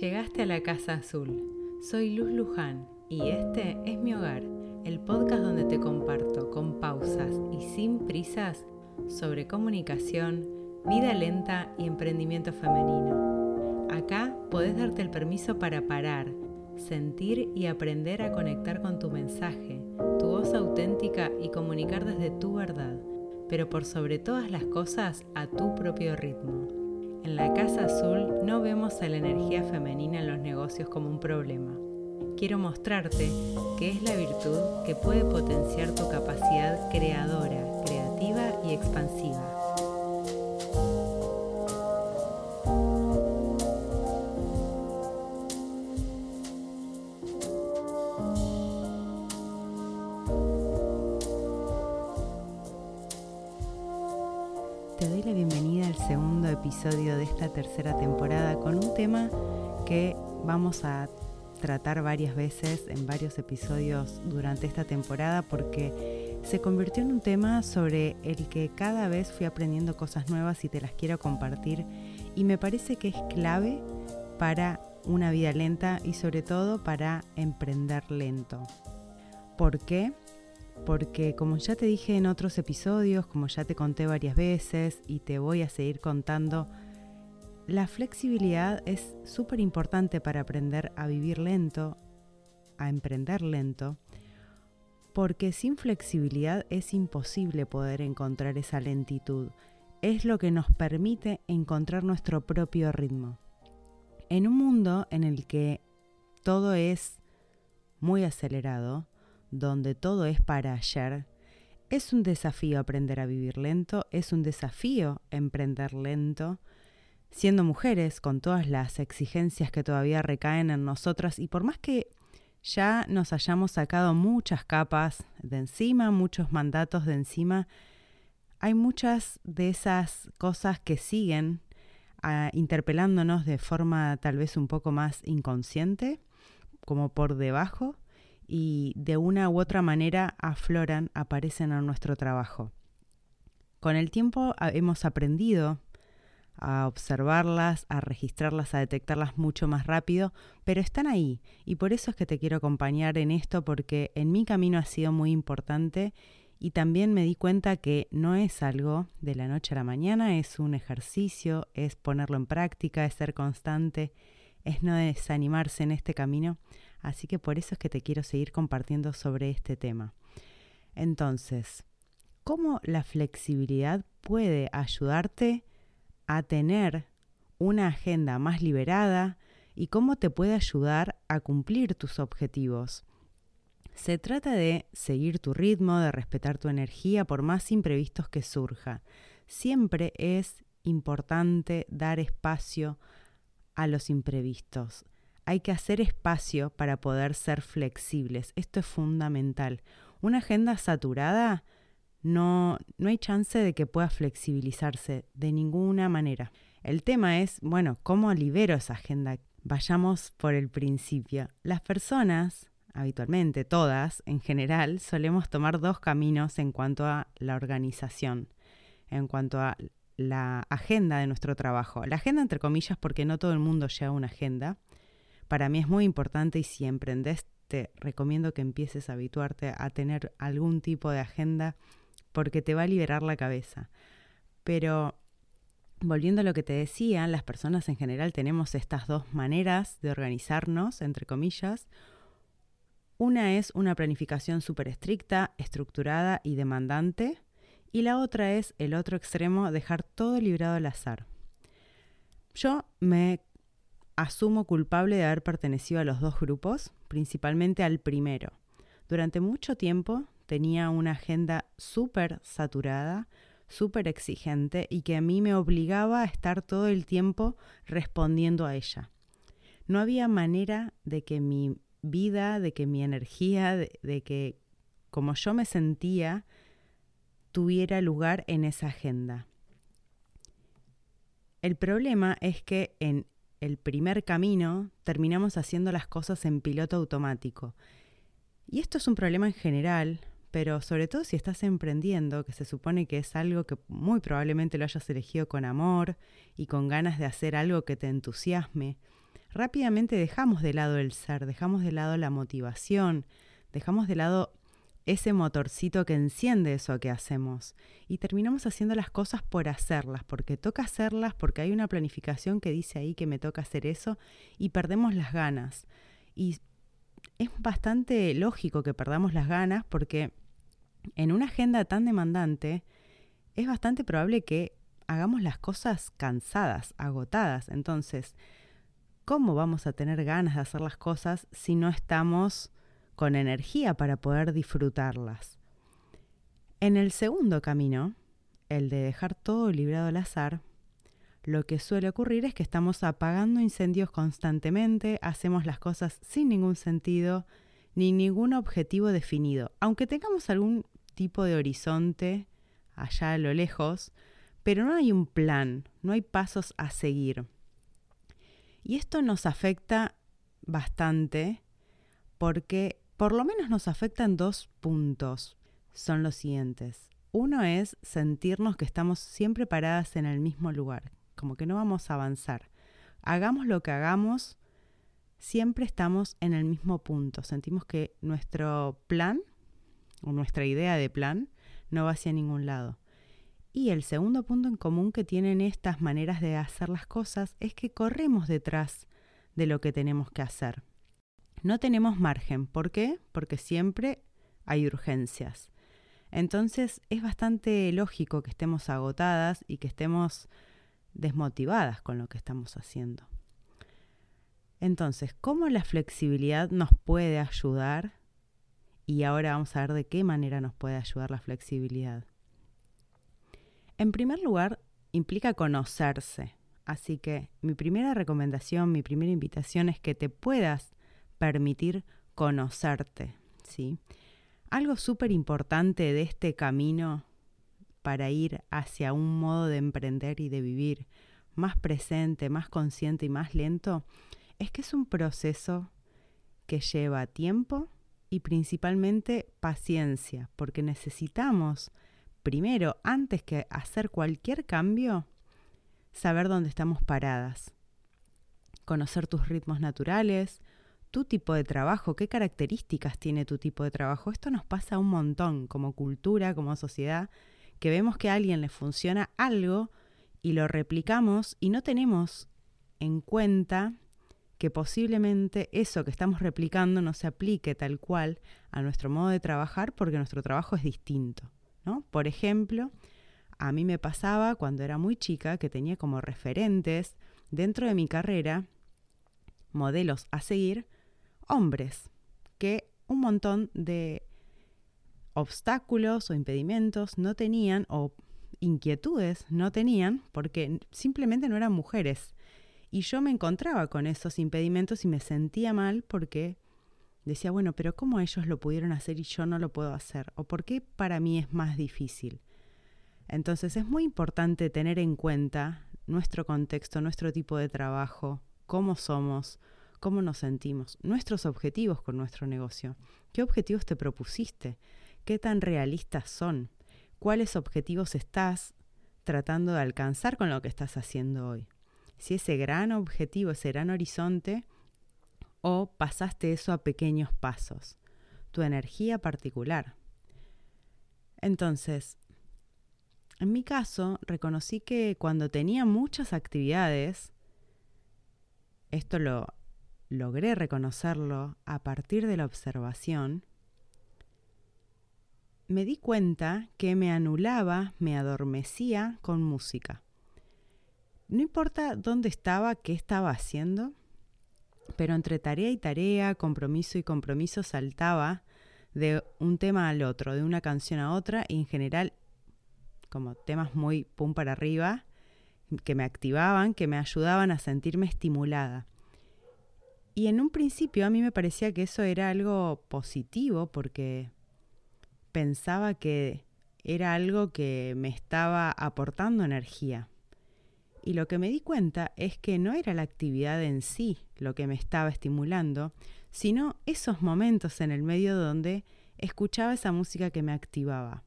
Llegaste a la Casa Azul. Soy Luz Luján y este es mi hogar, el podcast donde te comparto con pausas y sin prisas sobre comunicación, vida lenta y emprendimiento femenino. Acá podés darte el permiso para parar, sentir y aprender a conectar con tu mensaje, tu voz auténtica y comunicar desde tu verdad, pero por sobre todas las cosas a tu propio ritmo. En la Casa Azul no vemos a la energía femenina en los negocios como un problema. Quiero mostrarte que es la virtud que puede potenciar tu capacidad creadora, creativa y expansiva. Tercera temporada con un tema que vamos a tratar varias veces en varios episodios durante esta temporada porque se convirtió en un tema sobre el que cada vez fui aprendiendo cosas nuevas y te las quiero compartir y me parece que es clave para una vida lenta y sobre todo para emprender lento. ¿Por qué? porque como ya te dije en otros episodios, como ya te conté varias veces y te voy a seguir contando, la flexibilidad es súper importante para aprender a vivir lento, a emprender lento, porque sin flexibilidad es imposible poder encontrar esa lentitud. Es lo que nos permite encontrar nuestro propio ritmo. En un mundo en el que todo es muy acelerado, donde todo es para ayer, es un desafío aprender a vivir lento, es un desafío emprender lento, siendo mujeres con todas las exigencias que todavía recaen en nosotras y por más que ya nos hayamos sacado muchas capas de encima, muchos mandatos de encima, hay muchas de esas cosas que siguen ah, interpelándonos de forma tal vez un poco más inconsciente, como por debajo, y de una u otra manera afloran, aparecen en nuestro trabajo. Con el tiempo hemos aprendido a observarlas, a registrarlas, a detectarlas mucho más rápido, pero están ahí y por eso es que te quiero acompañar en esto porque en mi camino ha sido muy importante y también me di cuenta que no es algo de la noche a la mañana, es un ejercicio, es ponerlo en práctica, es ser constante, es no desanimarse en este camino. Así que por eso es que te quiero seguir compartiendo sobre este tema. Entonces, ¿cómo la flexibilidad puede ayudarte a tener una agenda más liberada y cómo te puede ayudar a cumplir tus objetivos? Se trata de seguir tu ritmo, de respetar tu energía por más imprevistos que surja. Siempre es importante dar espacio a los imprevistos hay que hacer espacio para poder ser flexibles. Esto es fundamental. Una agenda saturada no, no hay chance de que pueda flexibilizarse de ninguna manera. El tema es, bueno, ¿cómo libero esa agenda? Vayamos por el principio. Las personas, habitualmente todas en general, solemos tomar dos caminos en cuanto a la organización, en cuanto a la agenda de nuestro trabajo. La agenda entre comillas porque no todo el mundo lleva una agenda para mí es muy importante y si emprendes te recomiendo que empieces a habituarte a tener algún tipo de agenda porque te va a liberar la cabeza. Pero volviendo a lo que te decía, las personas en general tenemos estas dos maneras de organizarnos, entre comillas. Una es una planificación súper estricta, estructurada y demandante. Y la otra es el otro extremo, dejar todo librado al azar. Yo me asumo culpable de haber pertenecido a los dos grupos, principalmente al primero. Durante mucho tiempo tenía una agenda súper saturada, súper exigente y que a mí me obligaba a estar todo el tiempo respondiendo a ella. No había manera de que mi vida, de que mi energía, de, de que como yo me sentía, tuviera lugar en esa agenda. El problema es que en el primer camino, terminamos haciendo las cosas en piloto automático. Y esto es un problema en general, pero sobre todo si estás emprendiendo, que se supone que es algo que muy probablemente lo hayas elegido con amor y con ganas de hacer algo que te entusiasme. rápidamente dejamos de lado el ser, dejamos de lado la motivación, dejamos de lado ese motorcito que enciende eso que hacemos y terminamos haciendo las cosas por hacerlas, porque toca hacerlas, porque hay una planificación que dice ahí que me toca hacer eso y perdemos las ganas. Y es bastante lógico que perdamos las ganas porque en una agenda tan demandante es bastante probable que hagamos las cosas cansadas, agotadas. Entonces, ¿cómo vamos a tener ganas de hacer las cosas si no estamos con energía para poder disfrutarlas? En el segundo camino, el de dejar todo librado al azar, lo que suele ocurrir es que estamos apagando incendios constantemente, hacemos las cosas sin ningún sentido ni ningún objetivo definido, aunque tengamos algún tipo de horizonte allá a lo lejos, pero no hay un plan, no hay pasos a seguir. Y esto nos afecta bastante porque por lo menos nos afectan dos puntos. Son los siguientes. Uno es sentirnos que estamos siempre paradas en el mismo lugar, como que no vamos a avanzar. Hagamos lo que hagamos, siempre estamos en el mismo punto. Sentimos que nuestro plan nuestra idea de plan no va hacia ningún lado. Y el segundo punto en común que tienen estas maneras de hacer las cosas es que corremos detrás de lo que tenemos que hacer. No tenemos margen. ¿Por qué? Porque siempre hay urgencias. Entonces es bastante lógico que estemos agotadas y que estemos desmotivadas con lo que estamos haciendo. Entonces, ¿cómo la flexibilidad nos puede ayudar? Y ahora vamos a ver de qué manera nos puede ayudar la flexibilidad. En primer lugar, implica conocerse. Así que mi primera recomendación, mi primera invitación es que te puedas permitir conocerte, ¿sí? Algo súper importante de este camino para ir hacia un modo de emprender y de vivir más presente, más consciente y más lento, es que es un proceso que lleva tiempo y principalmente paciencia, porque necesitamos, primero, antes que hacer cualquier cambio, saber dónde estamos paradas, conocer tus ritmos naturales, tu tipo de trabajo, qué características tiene tu tipo de trabajo. Esto nos pasa un montón como cultura, como sociedad, que vemos que a alguien le funciona algo y lo replicamos y no tenemos en cuenta que posiblemente eso que estamos replicando no se aplique tal cual a nuestro modo de trabajar porque nuestro trabajo es distinto. ¿no? Por ejemplo, a mí me pasaba cuando era muy chica que tenía como referentes dentro de mi carrera modelos a seguir hombres que un montón de obstáculos o impedimentos no tenían o inquietudes no tenían porque simplemente no eran mujeres. Y yo me encontraba con esos impedimentos y me sentía mal porque decía, bueno, pero ¿cómo ellos lo pudieron hacer y yo no lo puedo hacer? ¿O por qué para mí es más difícil? Entonces es muy importante tener en cuenta nuestro contexto, nuestro tipo de trabajo, cómo somos, cómo nos sentimos, nuestros objetivos con nuestro negocio. ¿Qué objetivos te propusiste? ¿Qué tan realistas son? ¿Cuáles objetivos estás tratando de alcanzar con lo que estás haciendo hoy? Si ese gran objetivo, ese gran horizonte, o pasaste eso a pequeños pasos, tu energía particular. Entonces, en mi caso, reconocí que cuando tenía muchas actividades, esto lo logré reconocerlo a partir de la observación, me di cuenta que me anulaba, me adormecía con música. No importa dónde estaba, qué estaba haciendo, pero entre tarea y tarea, compromiso y compromiso saltaba de un tema al otro, de una canción a otra, y en general como temas muy pum para arriba, que me activaban, que me ayudaban a sentirme estimulada. Y en un principio a mí me parecía que eso era algo positivo porque pensaba que era algo que me estaba aportando energía. Y lo que me di cuenta es que no era la actividad en sí lo que me estaba estimulando, sino esos momentos en el medio donde escuchaba esa música que me activaba.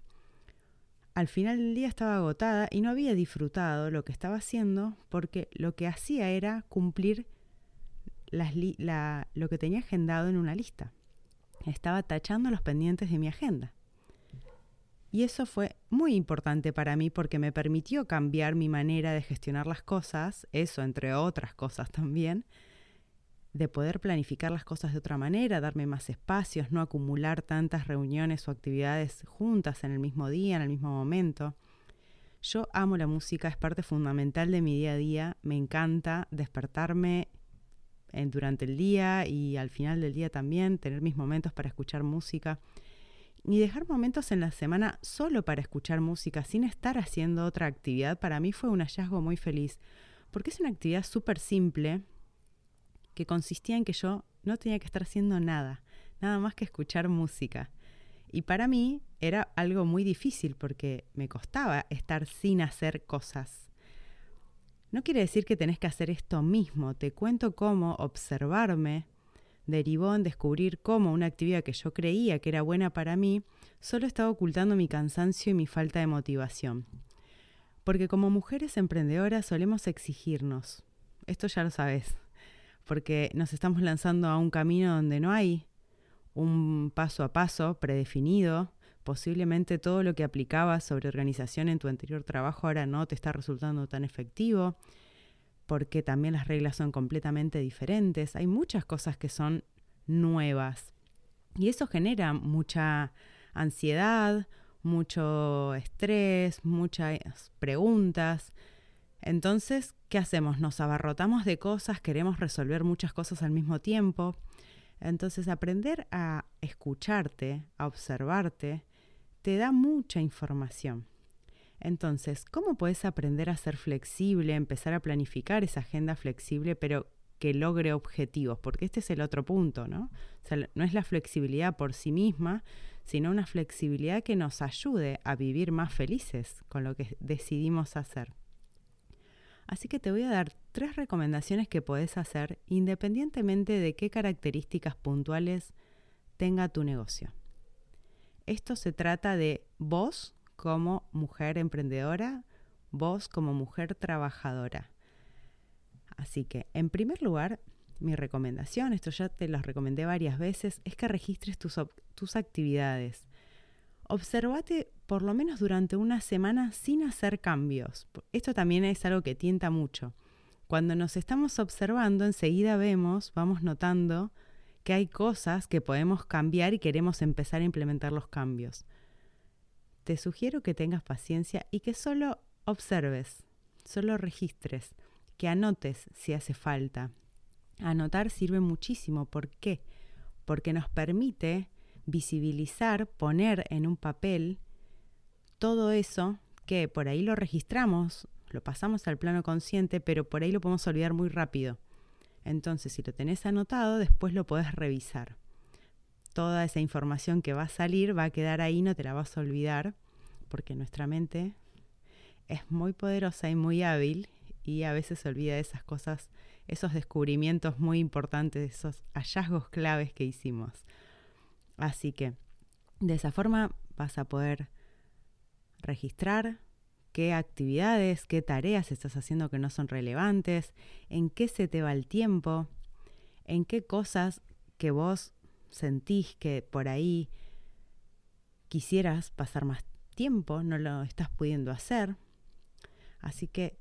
Al final del día estaba agotada y no había disfrutado lo que estaba haciendo porque lo que hacía era cumplir lo que tenía agendado en una lista. Estaba tachando los pendientes de mi agenda. Y eso fue muy importante para mí porque me permitió cambiar mi manera de gestionar las cosas, eso entre otras cosas también, de poder planificar las cosas de otra manera, darme más espacios, no acumular tantas reuniones o actividades juntas en el mismo día, en el mismo momento. Yo amo la música, es parte fundamental de mi día a día, me encanta despertarme durante el día y al final del día también, tener mis momentos para escuchar música y dejar momentos en la semana solo para escuchar música sin estar haciendo otra actividad, para mí fue un hallazgo muy feliz, porque es una actividad súper simple que consistía en que yo no tenía que estar haciendo nada, nada más que escuchar música. Y para mí era algo muy difícil porque me costaba estar sin hacer cosas. No quiere decir que tenés que hacer esto mismo, te cuento cómo observarme derivó en descubrir cómo una actividad que yo creía que era buena para mí solo estaba ocultando mi cansancio y mi falta de motivación. Porque como mujeres emprendedoras solemos exigirnos, esto ya lo sabes, porque nos estamos lanzando a un camino donde no hay un paso a paso predefinido, posiblemente todo lo que aplicabas sobre organización en tu anterior trabajo ahora no te está resultando tan efectivo, porque también las reglas son completamente diferentes. Hay muchas cosas que son nuevas y eso genera mucha ansiedad, mucho estrés, muchas preguntas. Entonces, ¿qué hacemos? Nos abarrotamos de cosas, queremos resolver muchas cosas al mismo tiempo. Entonces, aprender a escucharte, a observarte, te da mucha información. Entonces, ¿cómo puedes aprender a ser flexible, empezar a planificar esa agenda flexible, pero que logre objetivos? Porque este es el otro punto, ¿no? No es la flexibilidad por sí misma, sino una flexibilidad que nos ayude a vivir más felices con lo que decidimos hacer. Así que te voy a dar tres recomendaciones que puedes hacer independientemente de qué características puntuales tenga tu negocio. Esto se trata de vos como mujer emprendedora, vos como mujer trabajadora. Así que, en primer lugar, mi recomendación, esto ya te lo recomendé varias veces, es que registres tus, tus actividades. Observate por lo menos durante una semana sin hacer cambios. Esto también es algo que tienta mucho. Cuando nos estamos observando, enseguida vemos, vamos notando que hay cosas que podemos cambiar y queremos empezar a implementar los cambios te sugiero que tengas paciencia y que solo observes, solo registres, que anotes si hace falta. Anotar sirve muchísimo. ¿Por qué? Porque nos permite visibilizar, poner en un papel todo eso que por ahí lo registramos, lo pasamos al plano consciente, pero por ahí lo podemos olvidar muy rápido. Entonces, si lo tenés anotado, después lo podés revisar toda esa información que va a salir va a quedar ahí, no te la vas a olvidar, porque nuestra mente es muy poderosa y muy hábil y a veces se olvida esas cosas, esos descubrimientos muy importantes, esos hallazgos claves que hicimos. Así que de esa forma vas a poder registrar qué actividades, qué tareas estás haciendo que no son relevantes, en qué se te va el tiempo, en qué cosas que vos sentís que por ahí quisieras pasar más tiempo, no lo estás pudiendo hacer. Así que,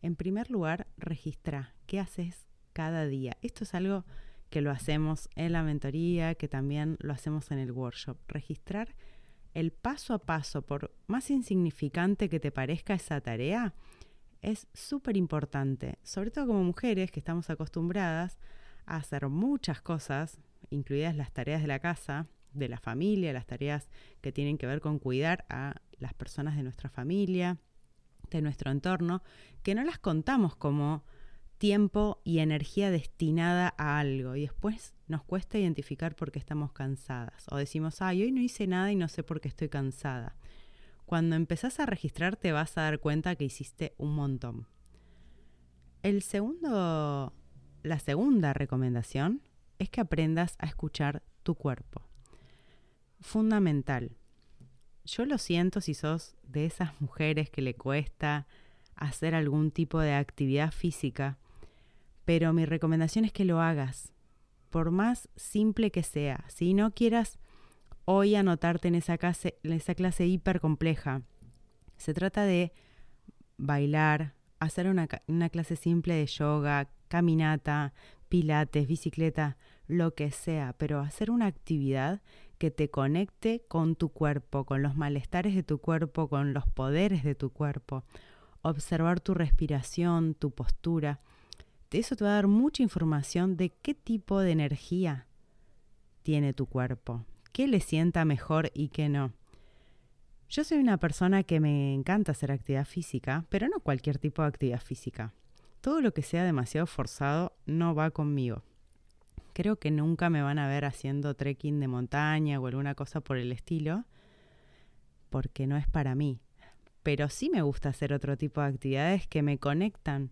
en primer lugar, registra qué haces cada día. Esto es algo que lo hacemos en la mentoría, que también lo hacemos en el workshop. Registrar el paso a paso, por más insignificante que te parezca esa tarea, es súper importante, sobre todo como mujeres que estamos acostumbradas a hacer muchas cosas incluidas las tareas de la casa, de la familia, las tareas que tienen que ver con cuidar a las personas de nuestra familia, de nuestro entorno, que no las contamos como tiempo y energía destinada a algo y después nos cuesta identificar por qué estamos cansadas o decimos, ay, hoy no hice nada y no sé por qué estoy cansada. Cuando empezás a registrar te vas a dar cuenta que hiciste un montón. El segundo, la segunda recomendación es que aprendas a escuchar tu cuerpo. Fundamental. Yo lo siento si sos de esas mujeres que le cuesta hacer algún tipo de actividad física, pero mi recomendación es que lo hagas, por más simple que sea. Si no quieras hoy anotarte en esa clase, en esa clase hiper compleja, se trata de bailar, hacer una, una clase simple de yoga, caminata, pilates, bicicleta, lo que sea, pero hacer una actividad que te conecte con tu cuerpo, con los malestares de tu cuerpo, con los poderes de tu cuerpo. Observar tu respiración, tu postura. Eso te va a dar mucha información de qué tipo de energía tiene tu cuerpo, qué le sienta mejor y qué no. Yo soy una persona que me encanta hacer actividad física, pero no cualquier tipo de actividad física. Todo lo que sea demasiado forzado no va conmigo. Creo que nunca me van a ver haciendo trekking de montaña o alguna cosa por el estilo, porque no es para mí. Pero sí me gusta hacer otro tipo de actividades que me conectan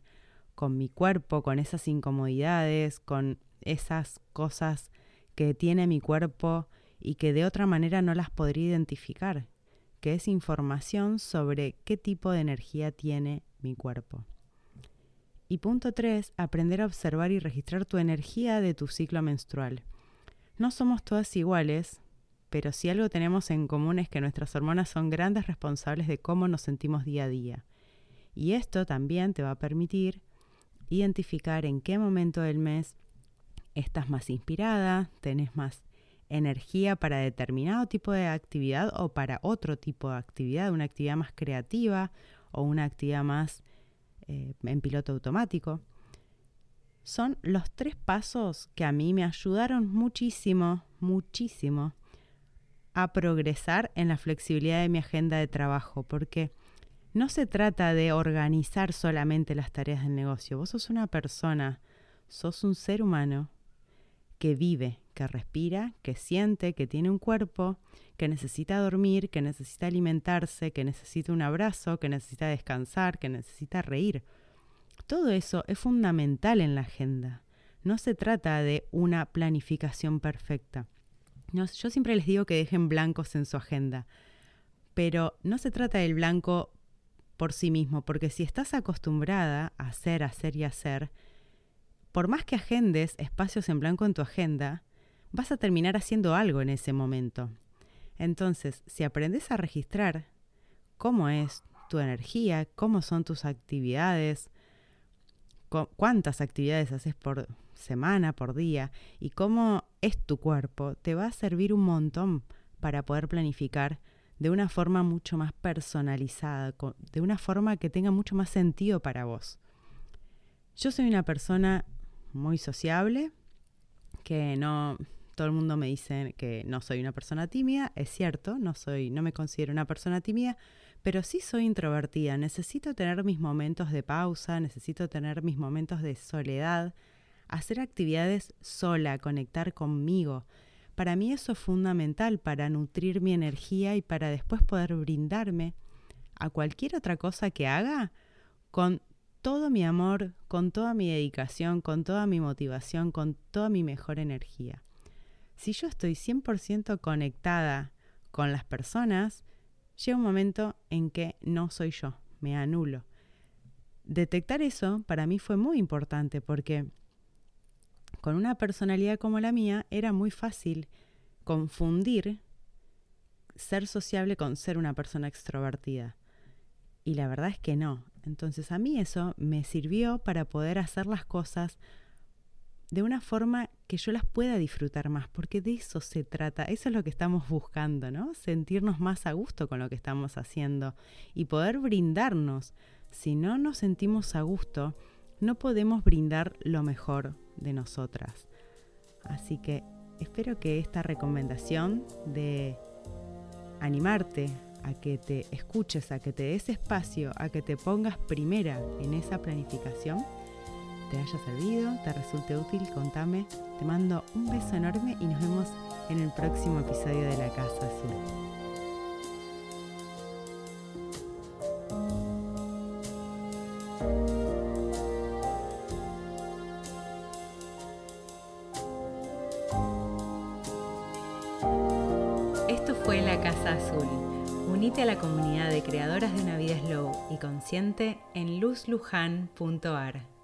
con mi cuerpo, con esas incomodidades, con esas cosas que tiene mi cuerpo y que de otra manera no las podría identificar, que es información sobre qué tipo de energía tiene mi cuerpo. Y punto 3, aprender a observar y registrar tu energía de tu ciclo menstrual. No somos todas iguales, pero si algo tenemos en común es que nuestras hormonas son grandes responsables de cómo nos sentimos día a día. Y esto también te va a permitir identificar en qué momento del mes estás más inspirada, tenés más energía para determinado tipo de actividad o para otro tipo de actividad, una actividad más creativa o una actividad más eh, en piloto automático. Son los tres pasos que a mí me ayudaron muchísimo, muchísimo a progresar en la flexibilidad de mi agenda de trabajo, porque no se trata de organizar solamente las tareas del negocio. Vos sos una persona, sos un ser humano que vive, que respira, que siente, que tiene un cuerpo, que necesita dormir, que necesita alimentarse, que necesita un abrazo, que necesita descansar, que necesita reír. Todo eso es fundamental en la agenda. No se trata de una planificación perfecta. yo siempre les digo que dejen blancos en su agenda, pero no se trata del blanco por sí mismo, porque si estás acostumbrada a hacer, hacer y hacer, por más que agendes espacios en blanco en tu agenda, vas a terminar haciendo algo en ese momento. Entonces, si aprendes a registrar cómo es tu energía, cómo son tus actividades, cuántas actividades haces por semana, por día, y cómo es tu cuerpo, te va a servir un montón para poder planificar de una forma mucho más personalizada, de una forma que tenga mucho más sentido para vos. Yo soy una persona muy sociable, que no todo el mundo me dice que no soy una persona tímida, es cierto, no soy no me considero una persona tímida, pero sí soy introvertida, necesito tener mis momentos de pausa, necesito tener mis momentos de soledad, hacer actividades sola, conectar conmigo. Para mí eso es fundamental para nutrir mi energía y para después poder brindarme a cualquier otra cosa que haga con todo mi amor, con toda mi dedicación, con toda mi motivación, con toda mi mejor energía. Si yo estoy 100% conectada con las personas, llega un momento en que no soy yo, me anulo. Detectar eso para mí fue muy importante porque con una personalidad como la mía era muy fácil confundir ser sociable con ser una persona extrovertida. Y la verdad es que no. Entonces a mí eso me sirvió para poder hacer las cosas de una forma que yo las pueda disfrutar más, porque de eso se trata, eso es lo que estamos buscando, ¿no? Sentirnos más a gusto con lo que estamos haciendo y poder brindarnos. Si no nos sentimos a gusto, no podemos brindar lo mejor de nosotras. Así que espero que esta recomendación de animarte a que te escuches, a que te des espacio, a que te pongas primera en esa planificación, te haya servido, te resulte útil, contame. Te mando un beso enorme y nos vemos en el próximo episodio de La Casa Azul. Esto fue La Casa Azul. Unite a la comunidad de creadoras de una vida slow y consciente en luzlujan.ar.